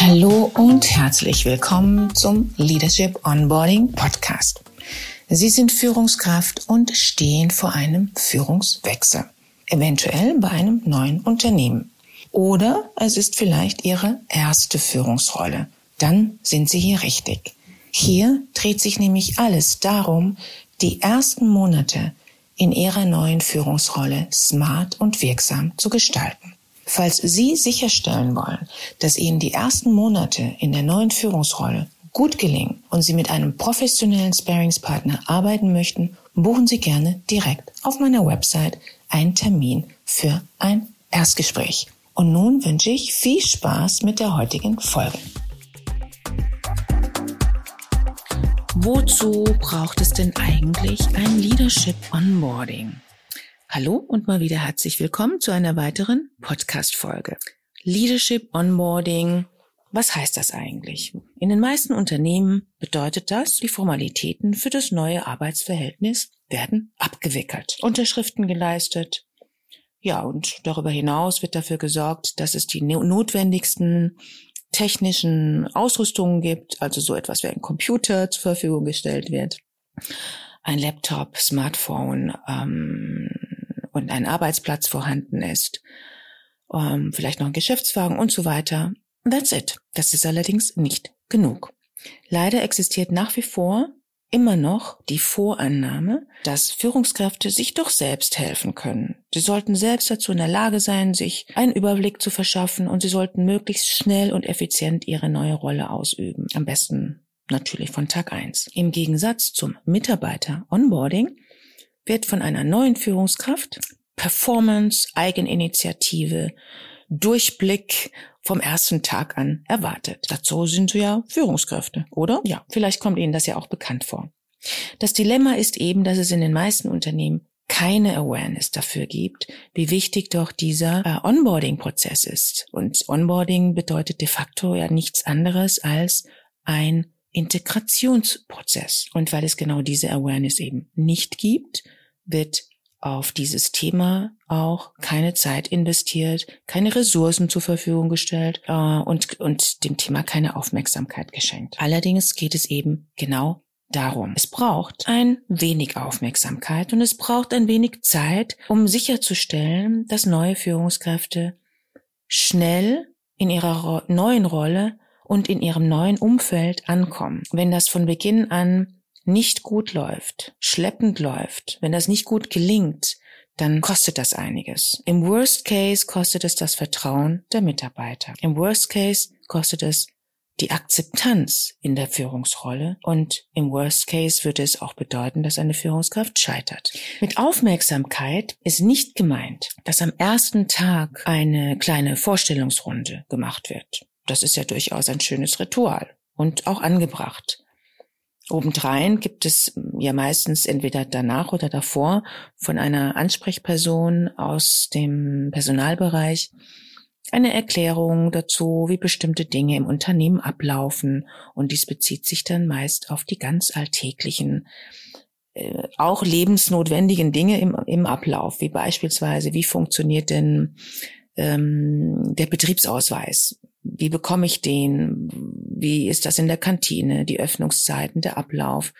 Hallo und herzlich willkommen zum Leadership Onboarding Podcast. Sie sind Führungskraft und stehen vor einem Führungswechsel, eventuell bei einem neuen Unternehmen. Oder es ist vielleicht Ihre erste Führungsrolle. Dann sind Sie hier richtig. Hier dreht sich nämlich alles darum, die ersten Monate in Ihrer neuen Führungsrolle smart und wirksam zu gestalten. Falls Sie sicherstellen wollen, dass Ihnen die ersten Monate in der neuen Führungsrolle gut gelingen und Sie mit einem professionellen Sparingspartner arbeiten möchten, buchen Sie gerne direkt auf meiner Website einen Termin für ein Erstgespräch. Und nun wünsche ich viel Spaß mit der heutigen Folge. Wozu braucht es denn eigentlich ein Leadership Onboarding? Hallo und mal wieder herzlich willkommen zu einer weiteren Podcast-Folge. Leadership Onboarding. Was heißt das eigentlich? In den meisten Unternehmen bedeutet das, die Formalitäten für das neue Arbeitsverhältnis werden abgewickelt, Unterschriften geleistet. Ja, und darüber hinaus wird dafür gesorgt, dass es die notwendigsten technischen Ausrüstungen gibt, also so etwas wie ein Computer zur Verfügung gestellt wird, ein Laptop, Smartphone ähm, und ein Arbeitsplatz vorhanden ist, ähm, vielleicht noch ein Geschäftswagen und so weiter. That's it. Das ist allerdings nicht genug. Leider existiert nach wie vor immer noch die Vorannahme, dass Führungskräfte sich doch selbst helfen können. Sie sollten selbst dazu in der Lage sein, sich einen Überblick zu verschaffen und sie sollten möglichst schnell und effizient ihre neue Rolle ausüben. Am besten natürlich von Tag eins. Im Gegensatz zum Mitarbeiter Onboarding wird von einer neuen Führungskraft Performance, Eigeninitiative, Durchblick vom ersten Tag an erwartet. Dazu sind sie ja Führungskräfte, oder? Ja, vielleicht kommt Ihnen das ja auch bekannt vor. Das Dilemma ist eben, dass es in den meisten Unternehmen keine Awareness dafür gibt, wie wichtig doch dieser äh, Onboarding-Prozess ist. Und Onboarding bedeutet de facto ja nichts anderes als ein Integrationsprozess. Und weil es genau diese Awareness eben nicht gibt, wird auf dieses Thema auch keine Zeit investiert, keine Ressourcen zur Verfügung gestellt äh, und, und dem Thema keine Aufmerksamkeit geschenkt. Allerdings geht es eben genau darum. Es braucht ein wenig Aufmerksamkeit und es braucht ein wenig Zeit, um sicherzustellen, dass neue Führungskräfte schnell in ihrer neuen Rolle und in ihrem neuen Umfeld ankommen. Wenn das von Beginn an nicht gut läuft, schleppend läuft, wenn das nicht gut gelingt, dann kostet das einiges. Im Worst Case kostet es das Vertrauen der Mitarbeiter. Im Worst Case kostet es die Akzeptanz in der Führungsrolle und im Worst Case würde es auch bedeuten, dass eine Führungskraft scheitert. Mit Aufmerksamkeit ist nicht gemeint, dass am ersten Tag eine kleine Vorstellungsrunde gemacht wird. Das ist ja durchaus ein schönes Ritual und auch angebracht. Obendrein gibt es hm, ja meistens entweder danach oder davor von einer Ansprechperson aus dem Personalbereich eine Erklärung dazu, wie bestimmte Dinge im Unternehmen ablaufen. Und dies bezieht sich dann meist auf die ganz alltäglichen, äh, auch lebensnotwendigen Dinge im, im Ablauf, wie beispielsweise, wie funktioniert denn ähm, der Betriebsausweis? Wie bekomme ich den? Wie ist das in der Kantine? Die Öffnungszeiten, der Ablauf?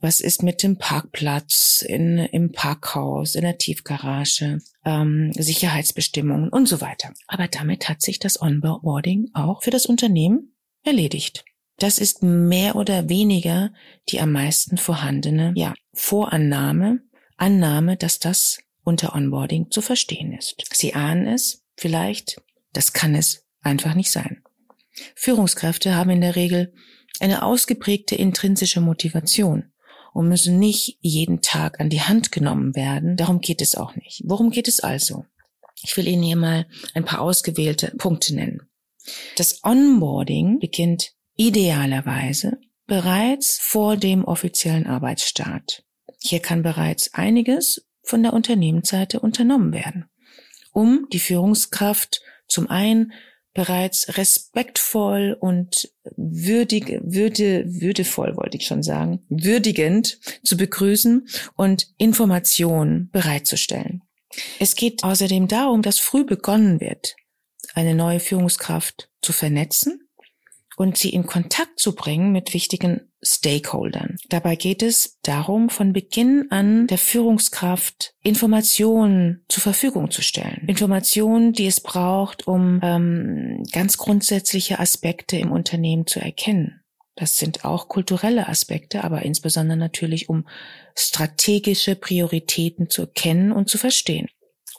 Was ist mit dem Parkplatz in, im Parkhaus, in der Tiefgarage, ähm, Sicherheitsbestimmungen und so weiter. Aber damit hat sich das Onboarding auch für das Unternehmen erledigt. Das ist mehr oder weniger die am meisten vorhandene ja, Vorannahme, Annahme, dass das unter Onboarding zu verstehen ist. Sie ahnen es vielleicht, das kann es einfach nicht sein. Führungskräfte haben in der Regel eine ausgeprägte intrinsische Motivation und müssen nicht jeden Tag an die Hand genommen werden. Darum geht es auch nicht. Worum geht es also? Ich will Ihnen hier mal ein paar ausgewählte Punkte nennen. Das Onboarding beginnt idealerweise bereits vor dem offiziellen Arbeitsstart. Hier kann bereits einiges von der Unternehmensseite unternommen werden, um die Führungskraft zum einen bereits respektvoll und würdig, würde, würdevoll wollte ich schon sagen, würdigend zu begrüßen und Informationen bereitzustellen. Es geht außerdem darum, dass früh begonnen wird, eine neue Führungskraft zu vernetzen und sie in Kontakt zu bringen mit wichtigen Stakeholdern. Dabei geht es darum, von Beginn an der Führungskraft Informationen zur Verfügung zu stellen. Informationen, die es braucht, um ähm, ganz grundsätzliche Aspekte im Unternehmen zu erkennen. Das sind auch kulturelle Aspekte, aber insbesondere natürlich, um strategische Prioritäten zu erkennen und zu verstehen.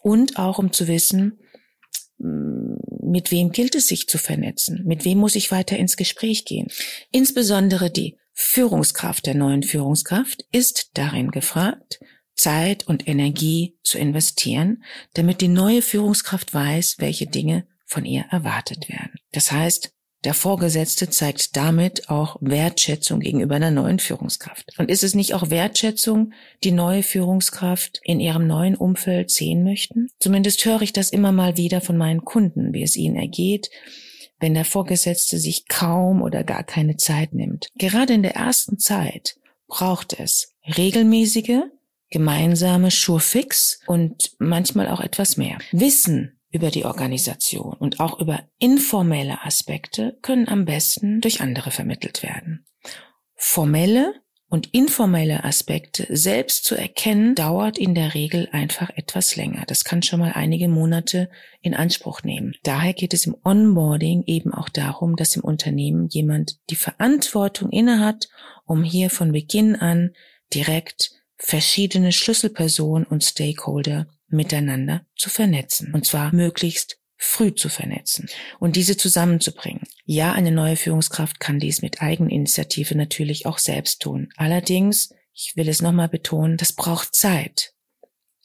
Und auch um zu wissen, mit wem gilt es sich zu vernetzen? Mit wem muss ich weiter ins Gespräch gehen? Insbesondere die Führungskraft der neuen Führungskraft ist darin gefragt, Zeit und Energie zu investieren, damit die neue Führungskraft weiß, welche Dinge von ihr erwartet werden. Das heißt, der Vorgesetzte zeigt damit auch Wertschätzung gegenüber einer neuen Führungskraft. Und ist es nicht auch Wertschätzung, die neue Führungskraft in ihrem neuen Umfeld sehen möchten? Zumindest höre ich das immer mal wieder von meinen Kunden, wie es ihnen ergeht, wenn der Vorgesetzte sich kaum oder gar keine Zeit nimmt. Gerade in der ersten Zeit braucht es regelmäßige, gemeinsame Schurfix und manchmal auch etwas mehr. Wissen über die Organisation und auch über informelle Aspekte können am besten durch andere vermittelt werden. Formelle und informelle Aspekte selbst zu erkennen, dauert in der Regel einfach etwas länger. Das kann schon mal einige Monate in Anspruch nehmen. Daher geht es im Onboarding eben auch darum, dass im Unternehmen jemand die Verantwortung innehat, um hier von Beginn an direkt verschiedene Schlüsselpersonen und Stakeholder miteinander zu vernetzen. Und zwar möglichst früh zu vernetzen und diese zusammenzubringen. Ja, eine neue Führungskraft kann dies mit Eigeninitiative natürlich auch selbst tun. Allerdings, ich will es nochmal betonen, das braucht Zeit,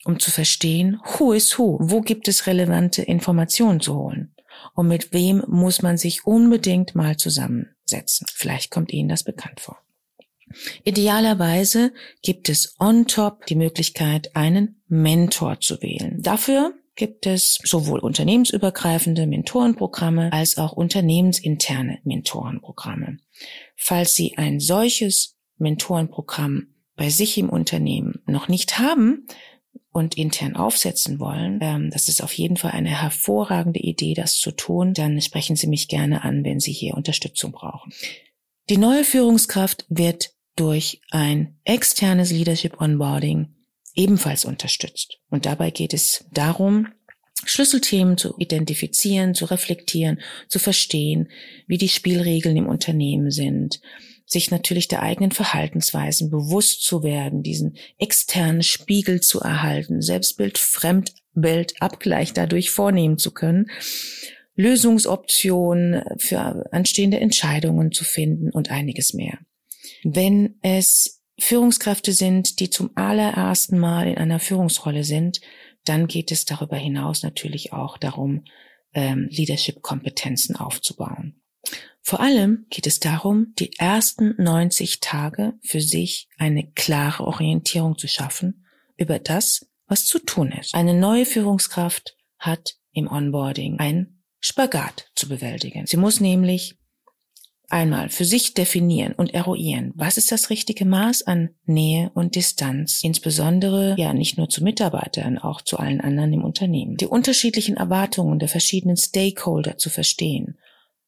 um zu verstehen, who is who, wo gibt es relevante Informationen zu holen und mit wem muss man sich unbedingt mal zusammensetzen. Vielleicht kommt Ihnen das bekannt vor. Idealerweise gibt es on top die Möglichkeit, einen Mentor zu wählen. Dafür gibt es sowohl unternehmensübergreifende Mentorenprogramme als auch unternehmensinterne Mentorenprogramme. Falls Sie ein solches Mentorenprogramm bei sich im Unternehmen noch nicht haben und intern aufsetzen wollen, ähm, das ist auf jeden Fall eine hervorragende Idee, das zu tun, dann sprechen Sie mich gerne an, wenn Sie hier Unterstützung brauchen. Die neue Führungskraft wird durch ein externes Leadership Onboarding ebenfalls unterstützt. Und dabei geht es darum, Schlüsselthemen zu identifizieren, zu reflektieren, zu verstehen, wie die Spielregeln im Unternehmen sind, sich natürlich der eigenen Verhaltensweisen bewusst zu werden, diesen externen Spiegel zu erhalten, Selbstbild, Fremdbild, Abgleich dadurch vornehmen zu können, Lösungsoptionen für anstehende Entscheidungen zu finden und einiges mehr. Wenn es Führungskräfte sind, die zum allerersten Mal in einer Führungsrolle sind, dann geht es darüber hinaus natürlich auch darum, ähm, Leadership-Kompetenzen aufzubauen. Vor allem geht es darum, die ersten 90 Tage für sich eine klare Orientierung zu schaffen über das, was zu tun ist. Eine neue Führungskraft hat im Onboarding ein Spagat zu bewältigen. Sie muss nämlich einmal für sich definieren und eruieren, was ist das richtige Maß an Nähe und Distanz, insbesondere ja nicht nur zu Mitarbeitern, auch zu allen anderen im Unternehmen. Die unterschiedlichen Erwartungen der verschiedenen Stakeholder zu verstehen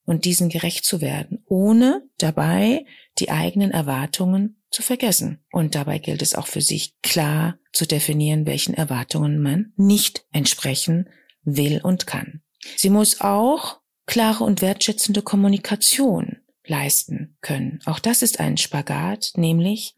und diesen gerecht zu werden, ohne dabei die eigenen Erwartungen zu vergessen. Und dabei gilt es auch für sich klar zu definieren, welchen Erwartungen man nicht entsprechen will und kann. Sie muss auch klare und wertschätzende Kommunikation leisten können. Auch das ist ein Spagat, nämlich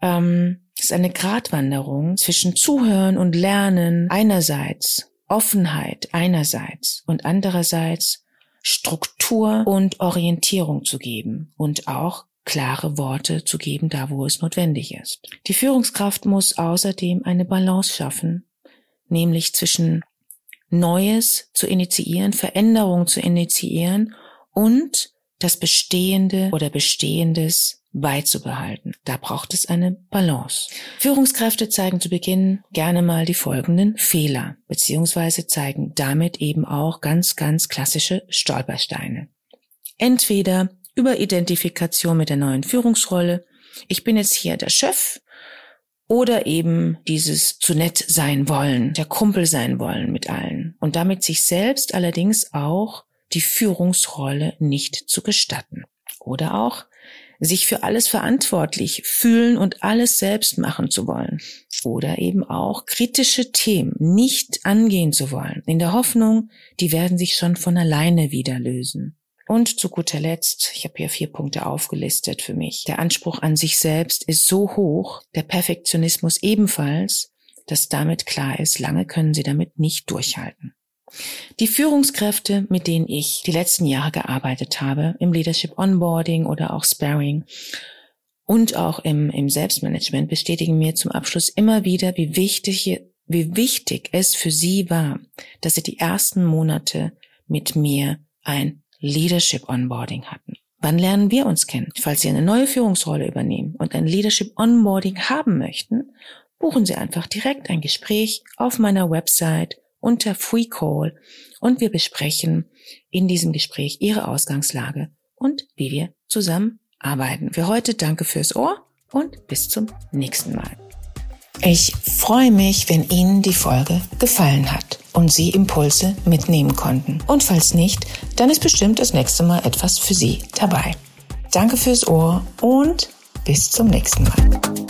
ähm, ist eine Gratwanderung zwischen Zuhören und Lernen einerseits, Offenheit einerseits und andererseits Struktur und Orientierung zu geben und auch klare Worte zu geben, da wo es notwendig ist. Die Führungskraft muss außerdem eine Balance schaffen, nämlich zwischen Neues zu initiieren, Veränderung zu initiieren und das Bestehende oder Bestehendes beizubehalten. Da braucht es eine Balance. Führungskräfte zeigen zu Beginn gerne mal die folgenden Fehler, beziehungsweise zeigen damit eben auch ganz, ganz klassische Stolpersteine. Entweder über Identifikation mit der neuen Führungsrolle. Ich bin jetzt hier der Chef oder eben dieses zu nett sein wollen, der Kumpel sein wollen mit allen und damit sich selbst allerdings auch die Führungsrolle nicht zu gestatten. Oder auch sich für alles verantwortlich fühlen und alles selbst machen zu wollen. Oder eben auch kritische Themen nicht angehen zu wollen, in der Hoffnung, die werden sich schon von alleine wieder lösen. Und zu guter Letzt, ich habe hier vier Punkte aufgelistet für mich. Der Anspruch an sich selbst ist so hoch, der Perfektionismus ebenfalls, dass damit klar ist, lange können sie damit nicht durchhalten. Die Führungskräfte, mit denen ich die letzten Jahre gearbeitet habe, im Leadership Onboarding oder auch Sparring und auch im, im Selbstmanagement, bestätigen mir zum Abschluss immer wieder, wie wichtig, wie wichtig es für sie war, dass sie die ersten Monate mit mir ein Leadership Onboarding hatten. Wann lernen wir uns kennen? Falls Sie eine neue Führungsrolle übernehmen und ein Leadership Onboarding haben möchten, buchen Sie einfach direkt ein Gespräch auf meiner Website unter Free Call und wir besprechen in diesem Gespräch Ihre Ausgangslage und wie wir zusammen arbeiten. Für heute danke fürs Ohr und bis zum nächsten Mal. Ich freue mich, wenn Ihnen die Folge gefallen hat und Sie Impulse mitnehmen konnten. Und falls nicht, dann ist bestimmt das nächste Mal etwas für Sie dabei. Danke fürs Ohr und bis zum nächsten Mal.